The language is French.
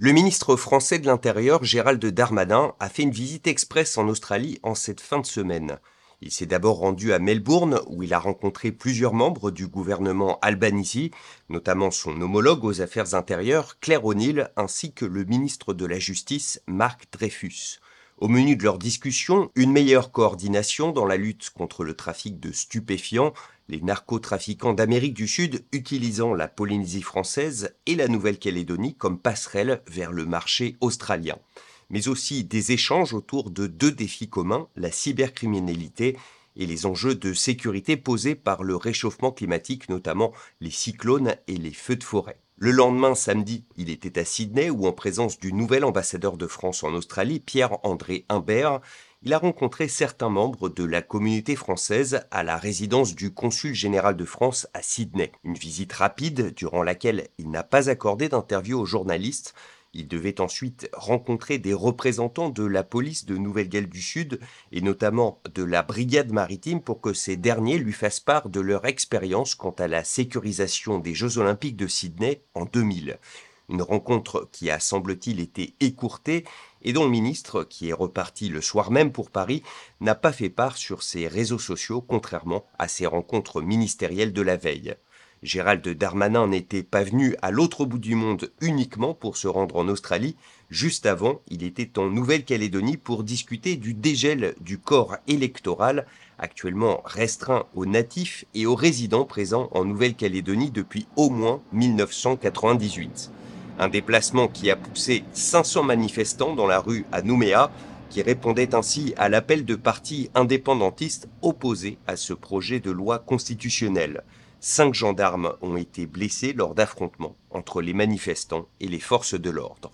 Le ministre français de l'Intérieur, Gérald Darmanin, a fait une visite express en Australie en cette fin de semaine. Il s'est d'abord rendu à Melbourne, où il a rencontré plusieurs membres du gouvernement Albanese, notamment son homologue aux affaires intérieures, Claire O'Neill, ainsi que le ministre de la Justice, Marc Dreyfus. Au menu de leur discussion, une meilleure coordination dans la lutte contre le trafic de stupéfiants, les narcotrafiquants d'Amérique du Sud utilisant la Polynésie française et la Nouvelle-Calédonie comme passerelle vers le marché australien. Mais aussi des échanges autour de deux défis communs, la cybercriminalité et les enjeux de sécurité posés par le réchauffement climatique, notamment les cyclones et les feux de forêt. Le lendemain, samedi, il était à Sydney où, en présence du nouvel ambassadeur de France en Australie, Pierre-André Imbert, il a rencontré certains membres de la communauté française à la résidence du consul général de France à Sydney. Une visite rapide durant laquelle il n'a pas accordé d'interview aux journalistes, il devait ensuite rencontrer des représentants de la police de Nouvelle-Galles du Sud et notamment de la brigade maritime pour que ces derniers lui fassent part de leur expérience quant à la sécurisation des Jeux olympiques de Sydney en 2000. Une rencontre qui a semble-t-il été écourtée et dont le ministre, qui est reparti le soir même pour Paris, n'a pas fait part sur ses réseaux sociaux contrairement à ses rencontres ministérielles de la veille. Gérald Darmanin n'était pas venu à l'autre bout du monde uniquement pour se rendre en Australie. Juste avant, il était en Nouvelle-Calédonie pour discuter du dégel du corps électoral, actuellement restreint aux natifs et aux résidents présents en Nouvelle-Calédonie depuis au moins 1998. Un déplacement qui a poussé 500 manifestants dans la rue à Nouméa, qui répondaient ainsi à l'appel de partis indépendantistes opposés à ce projet de loi constitutionnelle. Cinq gendarmes ont été blessés lors d'affrontements entre les manifestants et les forces de l'ordre.